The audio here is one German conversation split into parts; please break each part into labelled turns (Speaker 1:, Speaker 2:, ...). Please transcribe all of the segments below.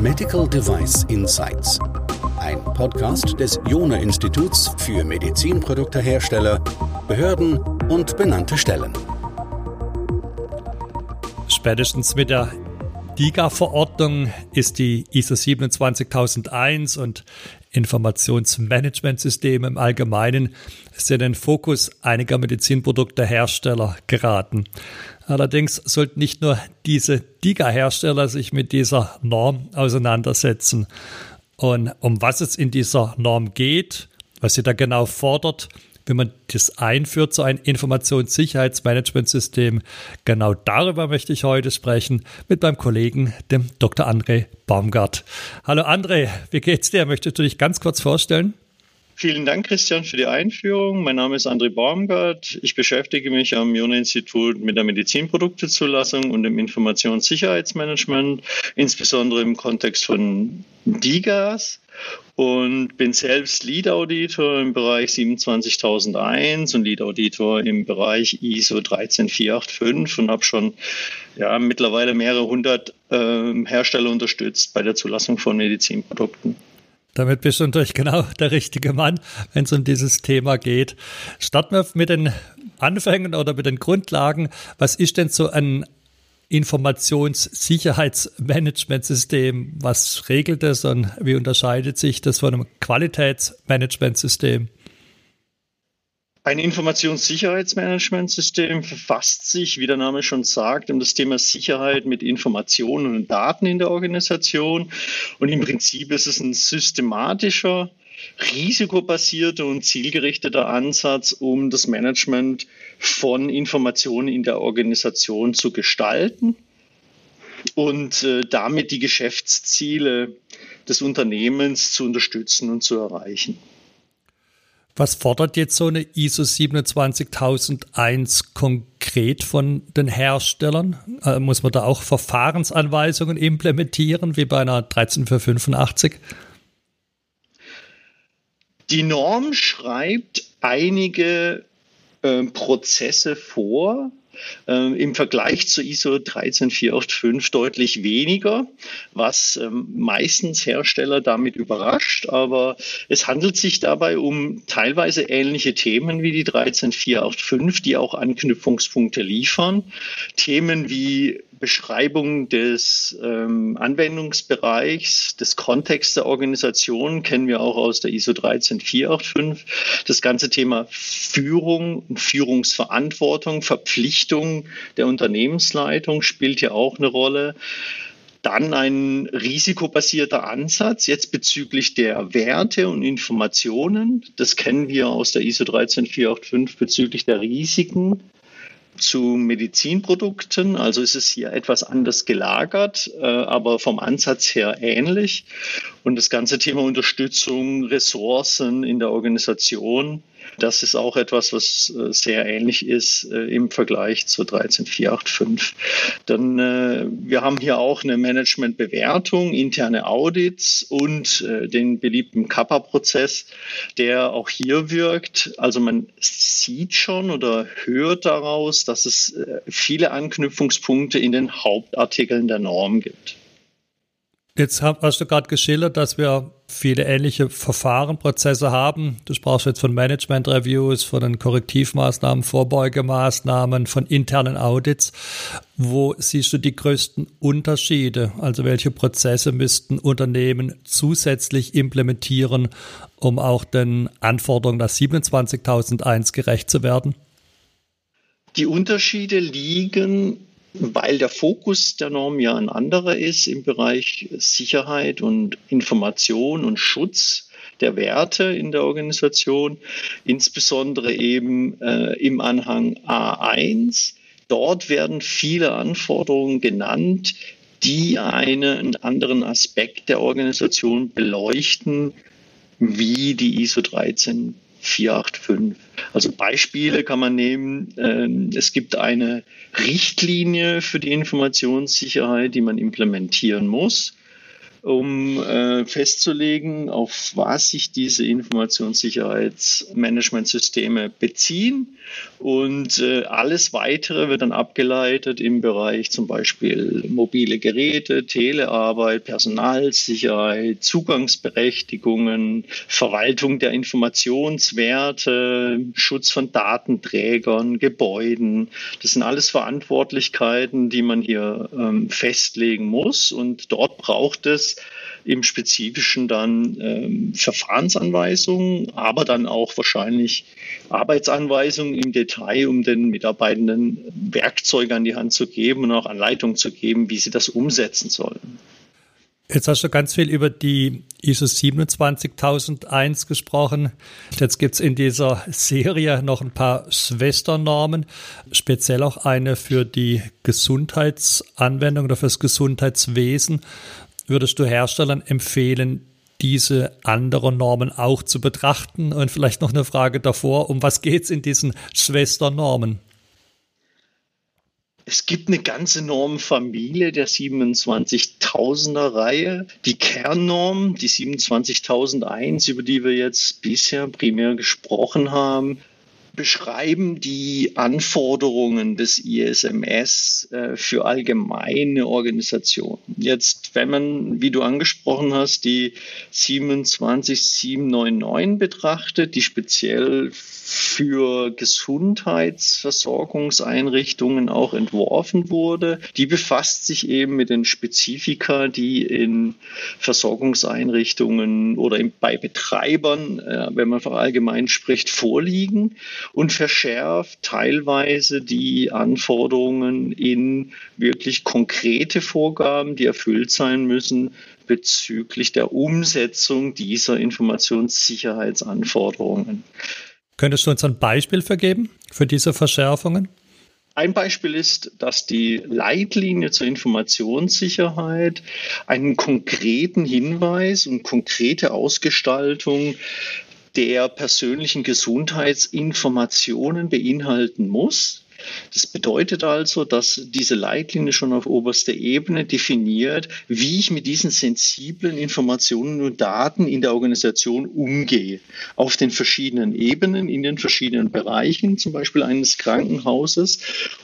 Speaker 1: Medical Device Insights. Ein Podcast des Jona Instituts für Medizinproduktehersteller, Behörden und benannte Stellen.
Speaker 2: Spätestens mit der DIGA-Verordnung ist die ISO 27001 und Informationsmanagementsysteme im Allgemeinen ist in den Fokus einiger Medizinproduktehersteller geraten. Allerdings sollten nicht nur diese DIGA-Hersteller sich mit dieser Norm auseinandersetzen. Und um was es in dieser Norm geht, was sie da genau fordert, wenn man das einführt, so ein Informationssicherheitsmanagementsystem. Genau darüber möchte ich heute sprechen mit meinem Kollegen, dem Dr. André Baumgart. Hallo André, wie geht's dir? Möchtest du dich ganz kurz vorstellen?
Speaker 3: Vielen Dank, Christian, für die Einführung. Mein Name ist André Baumgart. Ich beschäftige mich am Jona-Institut mit der Medizinproduktezulassung und dem Informationssicherheitsmanagement, insbesondere im Kontext von DIGAS und bin selbst Lead-Auditor im Bereich 27001 und Lead-Auditor im Bereich ISO 13485 und habe schon ja, mittlerweile mehrere hundert äh, Hersteller unterstützt bei der Zulassung von Medizinprodukten.
Speaker 2: Damit bist du natürlich genau der richtige Mann, wenn es um dieses Thema geht. Starten wir mit den Anfängen oder mit den Grundlagen. Was ist denn so ein Informationssicherheitsmanagementsystem? Was regelt es und wie unterscheidet sich das von einem Qualitätsmanagementsystem?
Speaker 3: Ein Informationssicherheitsmanagementsystem verfasst sich, wie der Name schon sagt, um das Thema Sicherheit mit Informationen und Daten in der Organisation. Und im Prinzip ist es ein systematischer, risikobasierter und zielgerichteter Ansatz, um das Management von Informationen in der Organisation zu gestalten und äh, damit die Geschäftsziele des Unternehmens zu unterstützen und zu erreichen.
Speaker 2: Was fordert jetzt so eine ISO 27001 konkret von den Herstellern? Äh, muss man da auch Verfahrensanweisungen implementieren, wie bei einer 13485?
Speaker 3: Die Norm schreibt einige äh, Prozesse vor, äh, im Vergleich zu ISO 13485 deutlich weniger, was ähm, meistens Hersteller damit überrascht. Aber es handelt sich dabei um teilweise ähnliche Themen wie die 13485, die auch Anknüpfungspunkte liefern. Themen wie Beschreibung des ähm, Anwendungsbereichs, des Kontexts der Organisation kennen wir auch aus der ISO 13485. Das ganze Thema Führung und Führungsverantwortung, Verpflichtung der Unternehmensleitung spielt hier auch eine Rolle. Dann ein risikobasierter Ansatz jetzt bezüglich der Werte und Informationen. Das kennen wir aus der ISO 13485 bezüglich der Risiken zu Medizinprodukten. Also ist es hier etwas anders gelagert, äh, aber vom Ansatz her ähnlich. Und das ganze Thema Unterstützung, Ressourcen in der Organisation das ist auch etwas, was äh, sehr ähnlich ist äh, im Vergleich zur 13485. Dann, äh, wir haben hier auch eine Managementbewertung, interne Audits und den beliebten Kappa-Prozess, der auch hier wirkt. Also man sieht schon oder hört daraus, dass es viele Anknüpfungspunkte in den Hauptartikeln der Norm gibt.
Speaker 2: Jetzt hast du gerade geschildert, dass wir viele ähnliche Verfahren, Prozesse haben. Du sprachst jetzt von Management-Reviews, von den Korrektivmaßnahmen, Vorbeugemaßnahmen, von internen Audits. Wo siehst du die größten Unterschiede? Also welche Prozesse müssten Unternehmen zusätzlich implementieren, um auch den Anforderungen der 27001 gerecht zu werden?
Speaker 3: Die Unterschiede liegen weil der Fokus der Norm ja ein anderer ist im Bereich Sicherheit und Information und Schutz der Werte in der Organisation, insbesondere eben äh, im Anhang A1. Dort werden viele Anforderungen genannt, die einen anderen Aspekt der Organisation beleuchten, wie die ISO 13 485. Also Beispiele kann man nehmen. Ähm, es gibt eine Richtlinie für die Informationssicherheit, die man implementieren muss. Um äh, festzulegen, auf was sich diese Informationssicherheitsmanagementsysteme beziehen. Und äh, alles weitere wird dann abgeleitet im Bereich zum Beispiel mobile Geräte, Telearbeit, Personalsicherheit, Zugangsberechtigungen, Verwaltung der Informationswerte, Schutz von Datenträgern, Gebäuden. Das sind alles Verantwortlichkeiten, die man hier ähm, festlegen muss. Und dort braucht es im Spezifischen dann ähm, Verfahrensanweisungen, aber dann auch wahrscheinlich Arbeitsanweisungen im Detail, um den Mitarbeitenden Werkzeuge an die Hand zu geben und auch Anleitungen zu geben, wie sie das umsetzen sollen.
Speaker 2: Jetzt hast du ganz viel über die ISO 27001 gesprochen. Jetzt gibt es in dieser Serie noch ein paar Schwesternormen, speziell auch eine für die Gesundheitsanwendung oder fürs Gesundheitswesen würdest du Herstellern empfehlen, diese anderen Normen auch zu betrachten? Und vielleicht noch eine Frage davor, um was geht es in diesen Schwesternormen?
Speaker 3: Es gibt eine ganze Normenfamilie der 27.000er Reihe. Die Kernnorm, die 27.001, über die wir jetzt bisher primär gesprochen haben, beschreiben die Anforderungen des ISMS äh, für allgemeine Organisationen. Jetzt, wenn man, wie du angesprochen hast, die 27799 betrachtet, die speziell für Gesundheitsversorgungseinrichtungen auch entworfen wurde. Die befasst sich eben mit den Spezifika, die in Versorgungseinrichtungen oder bei Betreibern, äh, wenn man allgemein spricht, vorliegen und verschärft teilweise die Anforderungen in wirklich konkrete Vorgaben, die erfüllt sein müssen bezüglich der Umsetzung dieser Informationssicherheitsanforderungen.
Speaker 2: Könntest du uns ein Beispiel vergeben für diese Verschärfungen?
Speaker 3: Ein Beispiel ist, dass die Leitlinie zur Informationssicherheit einen konkreten Hinweis und konkrete Ausgestaltung der persönlichen Gesundheitsinformationen beinhalten muss. Das bedeutet also, dass diese Leitlinie schon auf oberster Ebene definiert, wie ich mit diesen sensiblen Informationen und Daten in der Organisation umgehe. Auf den verschiedenen Ebenen, in den verschiedenen Bereichen, zum Beispiel eines Krankenhauses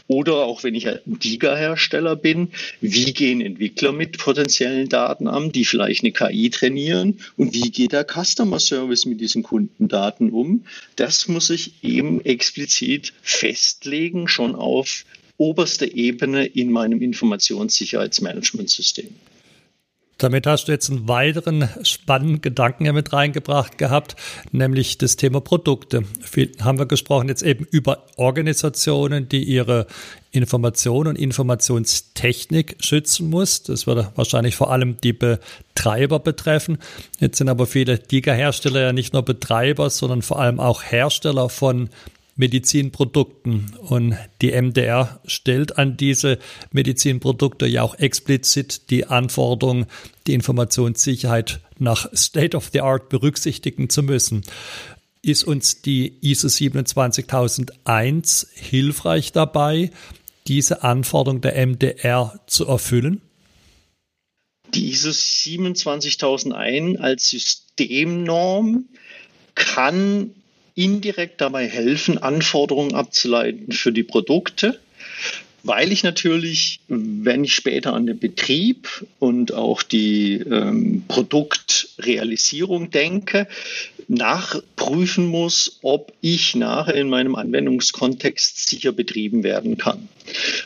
Speaker 3: oder auch wenn ich ein DIGA-Hersteller bin, wie gehen Entwickler mit potenziellen Daten an, die vielleicht eine KI trainieren und wie geht der Customer Service mit diesen Kundendaten um. Das muss ich eben explizit festlegen schon auf oberster Ebene in meinem Informationssicherheitsmanagementsystem.
Speaker 2: Damit hast du jetzt einen weiteren spannenden Gedanken mit reingebracht gehabt, nämlich das Thema Produkte. Viel haben wir gesprochen jetzt eben über Organisationen, die ihre Information und Informationstechnik schützen muss. Das würde wahrscheinlich vor allem die Betreiber betreffen. Jetzt sind aber viele Diga-Hersteller ja nicht nur Betreiber, sondern vor allem auch Hersteller von Medizinprodukten. Und die MDR stellt an diese Medizinprodukte ja auch explizit die Anforderung, die Informationssicherheit nach State of the Art berücksichtigen zu müssen. Ist uns die ISO 27001 hilfreich dabei, diese Anforderung der MDR zu erfüllen?
Speaker 3: Die ISO 27001 als Systemnorm kann indirekt dabei helfen, Anforderungen abzuleiten für die Produkte, weil ich natürlich, wenn ich später an den Betrieb und auch die ähm, Produktrealisierung denke, nachprüfen muss, ob ich nachher in meinem Anwendungskontext sicher betrieben werden kann.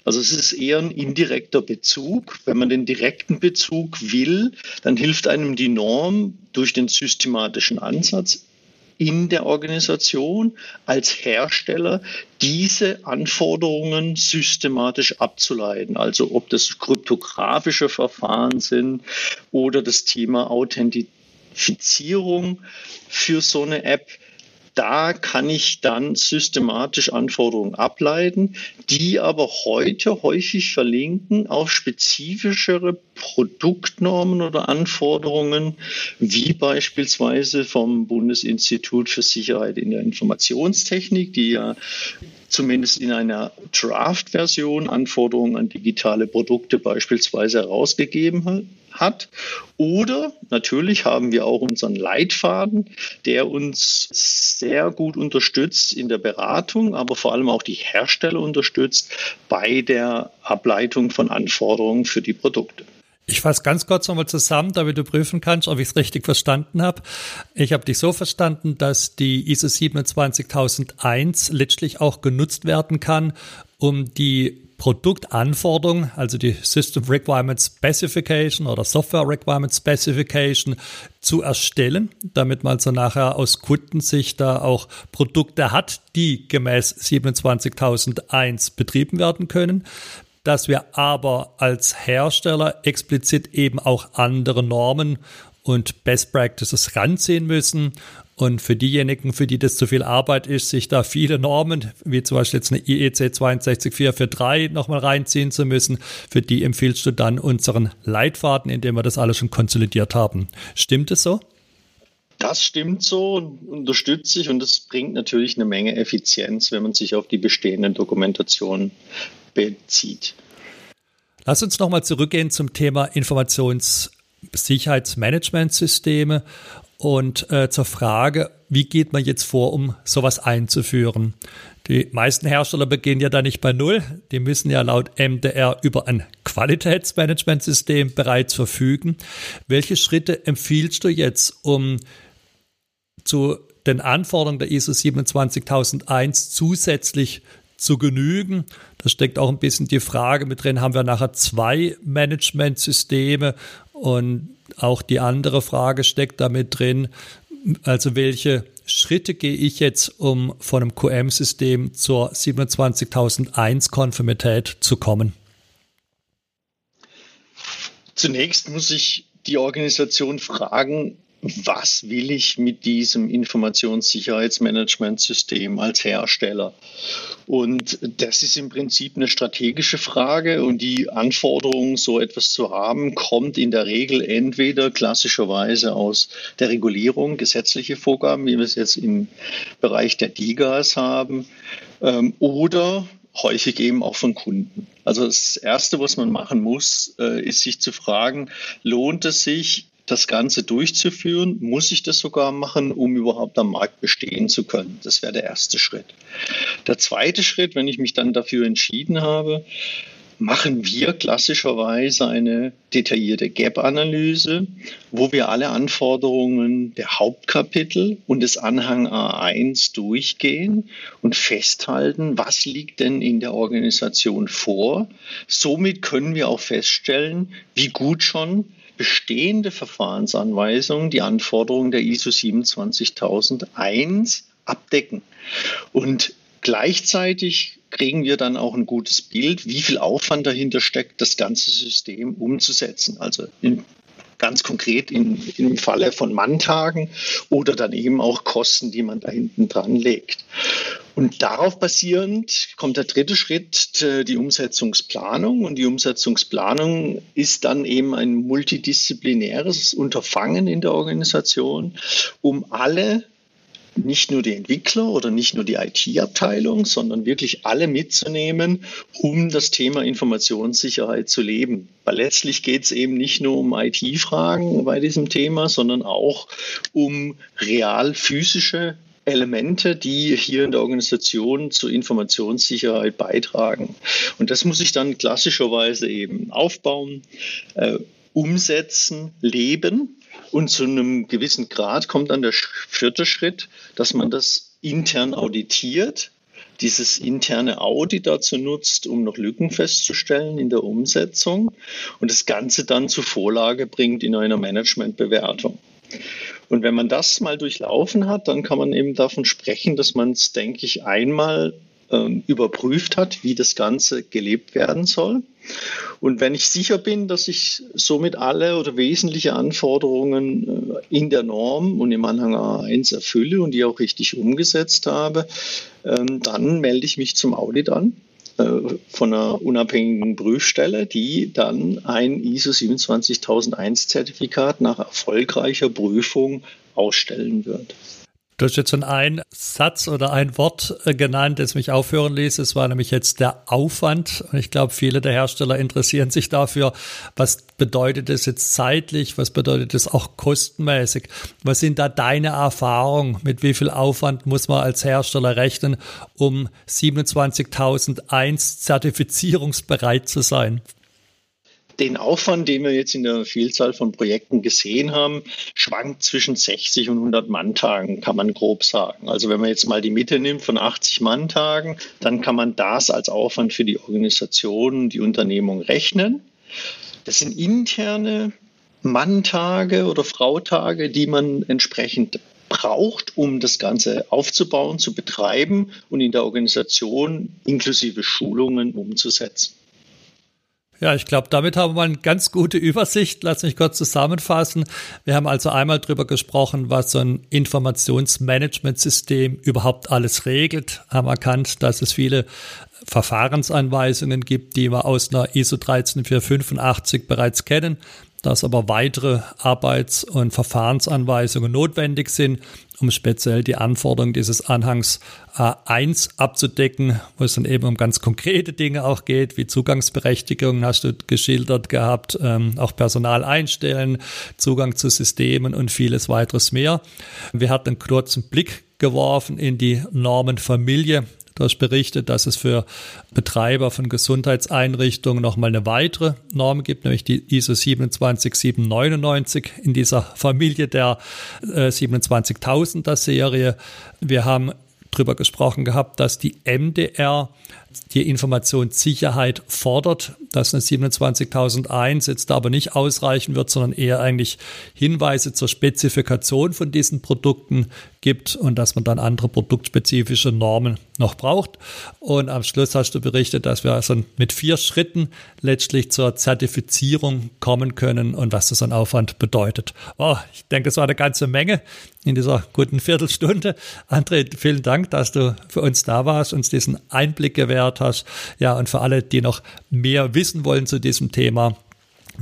Speaker 3: Also es ist eher ein indirekter Bezug. Wenn man den direkten Bezug will, dann hilft einem die Norm durch den systematischen Ansatz in der Organisation als Hersteller diese Anforderungen systematisch abzuleiten. Also ob das kryptografische Verfahren sind oder das Thema Authentifizierung für so eine App da kann ich dann systematisch Anforderungen ableiten, die aber heute häufig verlinken auf spezifischere Produktnormen oder Anforderungen, wie beispielsweise vom Bundesinstitut für Sicherheit in der Informationstechnik, die ja zumindest in einer Draft-Version Anforderungen an digitale Produkte beispielsweise herausgegeben hat. Oder natürlich haben wir auch unseren Leitfaden, der uns sehr gut unterstützt in der Beratung, aber vor allem auch die Hersteller unterstützt bei der Ableitung von Anforderungen für die Produkte.
Speaker 2: Ich fasse ganz kurz nochmal zusammen, damit du prüfen kannst, ob ich es richtig verstanden habe. Ich habe dich so verstanden, dass die ISO 27001 letztlich auch genutzt werden kann, um die Produktanforderung, also die System Requirement Specification oder Software Requirement Specification zu erstellen, damit man so nachher aus Kundensicht da auch Produkte hat, die gemäß 27001 betrieben werden können dass wir aber als Hersteller explizit eben auch andere Normen und Best Practices ranziehen müssen. Und für diejenigen, für die das zu viel Arbeit ist, sich da viele Normen, wie zum Beispiel jetzt eine IEC 62443 nochmal reinziehen zu müssen, für die empfiehlst du dann unseren Leitfaden, in dem wir das alles schon konsolidiert haben. Stimmt es so?
Speaker 3: Das stimmt so, unterstütze ich und das bringt natürlich eine Menge Effizienz, wenn man sich auf die bestehenden Dokumentationen bezieht.
Speaker 2: Lass uns nochmal zurückgehen zum Thema Informationssicherheitsmanagementsysteme und äh, zur Frage, wie geht man jetzt vor, um sowas einzuführen? Die meisten Hersteller beginnen ja da nicht bei Null. Die müssen ja laut MDR über ein Qualitätsmanagementsystem bereits verfügen. Welche Schritte empfiehlst du jetzt, um zu den Anforderungen der ISO 27001 zusätzlich zu genügen. Da steckt auch ein bisschen die Frage mit drin, haben wir nachher zwei Managementsysteme und auch die andere Frage steckt damit drin, also welche Schritte gehe ich jetzt, um von einem QM-System zur 27001 Konformität zu kommen?
Speaker 3: Zunächst muss ich die Organisation fragen, was will ich mit diesem Informationssicherheitsmanagementsystem als Hersteller? Und das ist im Prinzip eine strategische Frage und die Anforderung, so etwas zu haben, kommt in der Regel entweder klassischerweise aus der Regulierung, gesetzliche Vorgaben, wie wir es jetzt im Bereich der DIGAs haben, ähm, oder häufig eben auch von Kunden. Also das Erste, was man machen muss, äh, ist sich zu fragen, lohnt es sich, das Ganze durchzuführen, muss ich das sogar machen, um überhaupt am Markt bestehen zu können. Das wäre der erste Schritt. Der zweite Schritt, wenn ich mich dann dafür entschieden habe, machen wir klassischerweise eine detaillierte Gap-Analyse, wo wir alle Anforderungen der Hauptkapitel und des Anhang A1 durchgehen und festhalten, was liegt denn in der Organisation vor. Somit können wir auch feststellen, wie gut schon bestehende Verfahrensanweisungen die Anforderungen der ISO 27001 abdecken. Und gleichzeitig kriegen wir dann auch ein gutes Bild, wie viel Aufwand dahinter steckt, das ganze System umzusetzen. Also in ganz konkret in, im Falle von Manntagen oder dann eben auch Kosten, die man da hinten dran legt. Und darauf basierend kommt der dritte Schritt, die Umsetzungsplanung. Und die Umsetzungsplanung ist dann eben ein multidisziplinäres Unterfangen in der Organisation, um alle nicht nur die Entwickler oder nicht nur die IT-Abteilung, sondern wirklich alle mitzunehmen, um das Thema Informationssicherheit zu leben. Weil letztlich geht es eben nicht nur um IT-Fragen bei diesem Thema, sondern auch um real physische Elemente, die hier in der Organisation zur Informationssicherheit beitragen. Und das muss ich dann klassischerweise eben aufbauen, äh, umsetzen, leben und zu einem gewissen Grad kommt dann der vierte Schritt, dass man das intern auditiert, dieses interne Audit dazu nutzt, um noch Lücken festzustellen in der Umsetzung und das Ganze dann zur Vorlage bringt in einer Managementbewertung. Und wenn man das mal durchlaufen hat, dann kann man eben davon sprechen, dass man es, denke ich, einmal ähm, überprüft hat, wie das Ganze gelebt werden soll. Und wenn ich sicher bin, dass ich somit alle oder wesentliche Anforderungen äh, in der Norm und im Anhang A1 erfülle und die auch richtig umgesetzt habe, ähm, dann melde ich mich zum Audit an von einer unabhängigen Prüfstelle, die dann ein ISO 27001 Zertifikat nach erfolgreicher Prüfung ausstellen wird.
Speaker 2: Du hast jetzt schon einen Satz oder ein Wort äh, genannt, das mich aufhören ließ. Es war nämlich jetzt der Aufwand. Und ich glaube, viele der Hersteller interessieren sich dafür. Was bedeutet das jetzt zeitlich? Was bedeutet das auch kostenmäßig? Was sind da deine Erfahrungen? Mit wie viel Aufwand muss man als Hersteller rechnen, um 27001 zertifizierungsbereit zu sein?
Speaker 3: Den Aufwand, den wir jetzt in der Vielzahl von Projekten gesehen haben, schwankt zwischen 60 und 100 Manntagen, kann man grob sagen. Also wenn man jetzt mal die Mitte nimmt von 80 Manntagen, dann kann man das als Aufwand für die Organisation, die Unternehmung rechnen. Das sind interne Manntage oder Frautage, die man entsprechend braucht, um das Ganze aufzubauen, zu betreiben und in der Organisation inklusive Schulungen umzusetzen.
Speaker 2: Ja, ich glaube, damit haben wir eine ganz gute Übersicht. Lass mich kurz zusammenfassen. Wir haben also einmal darüber gesprochen, was so ein Informationsmanagementsystem überhaupt alles regelt, haben erkannt, dass es viele Verfahrensanweisungen gibt, die wir aus einer ISO 13485 bereits kennen dass aber weitere Arbeits- und Verfahrensanweisungen notwendig sind, um speziell die Anforderungen dieses Anhangs A1 abzudecken, wo es dann eben um ganz konkrete Dinge auch geht, wie Zugangsberechtigung hast du geschildert gehabt, ähm, auch Personal einstellen, Zugang zu Systemen und vieles weiteres mehr. Wir hatten einen kurzen Blick geworfen in die Normenfamilie Hast berichtet, dass es für Betreiber von Gesundheitseinrichtungen nochmal eine weitere Norm gibt, nämlich die ISO 27799 in dieser Familie der äh, 27000er Serie. Wir haben darüber gesprochen gehabt, dass die MDR die Informationssicherheit fordert, dass eine 27001 jetzt aber nicht ausreichen wird, sondern eher eigentlich Hinweise zur Spezifikation von diesen Produkten gibt und dass man dann andere produktspezifische Normen noch braucht. Und am Schluss hast du berichtet, dass wir also mit vier Schritten letztlich zur Zertifizierung kommen können und was das an Aufwand bedeutet. Oh, ich denke, es war eine ganze Menge in dieser guten Viertelstunde. André, vielen Dank, dass du für uns da warst, uns diesen Einblick gewährt hast. Ja, und für alle, die noch mehr wissen wollen zu diesem Thema,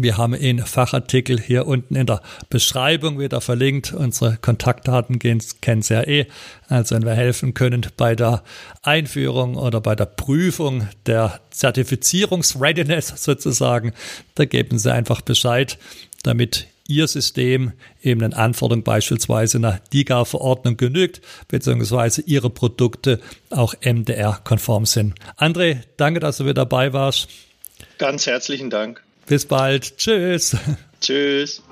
Speaker 2: wir haben in Fachartikel hier unten in der Beschreibung wieder verlinkt. Unsere Kontaktdaten kennen Sie ja eh. Also wenn wir helfen können bei der Einführung oder bei der Prüfung der Zertifizierungsreadiness sozusagen, da geben Sie einfach Bescheid, damit Ihr System eben den Anforderungen beispielsweise nach DIGA-Verordnung genügt, beziehungsweise Ihre Produkte auch MDR-konform sind. André, danke, dass du wieder dabei warst.
Speaker 3: Ganz herzlichen Dank.
Speaker 2: Bis bald. Tschüss.
Speaker 3: Tschüss.